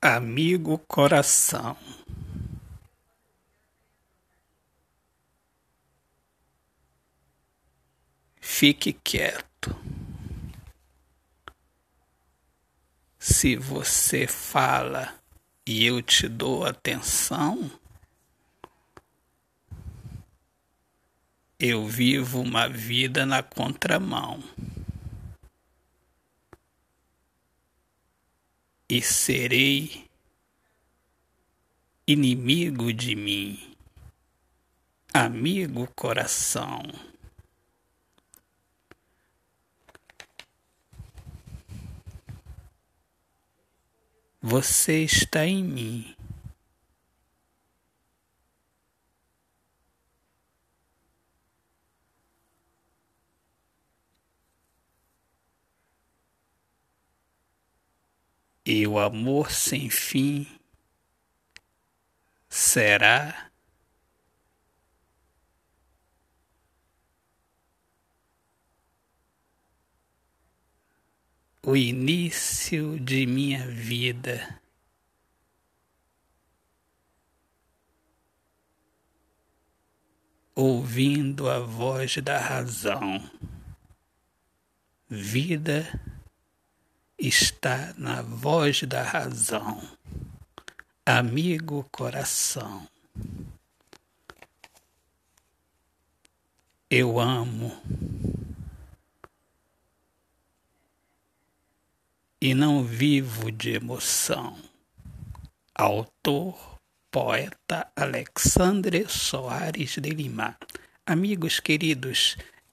Amigo coração Fique quieto. Se você fala e eu te dou atenção, eu vivo uma vida na contramão. E serei inimigo de mim, amigo coração. Você está em mim. E o amor sem fim será o início de minha vida. Ouvindo a voz da razão, vida está na voz da razão, amigo coração. Eu amo. e não vivo de emoção. Autor, poeta Alexandre Soares de Lima. Amigos queridos,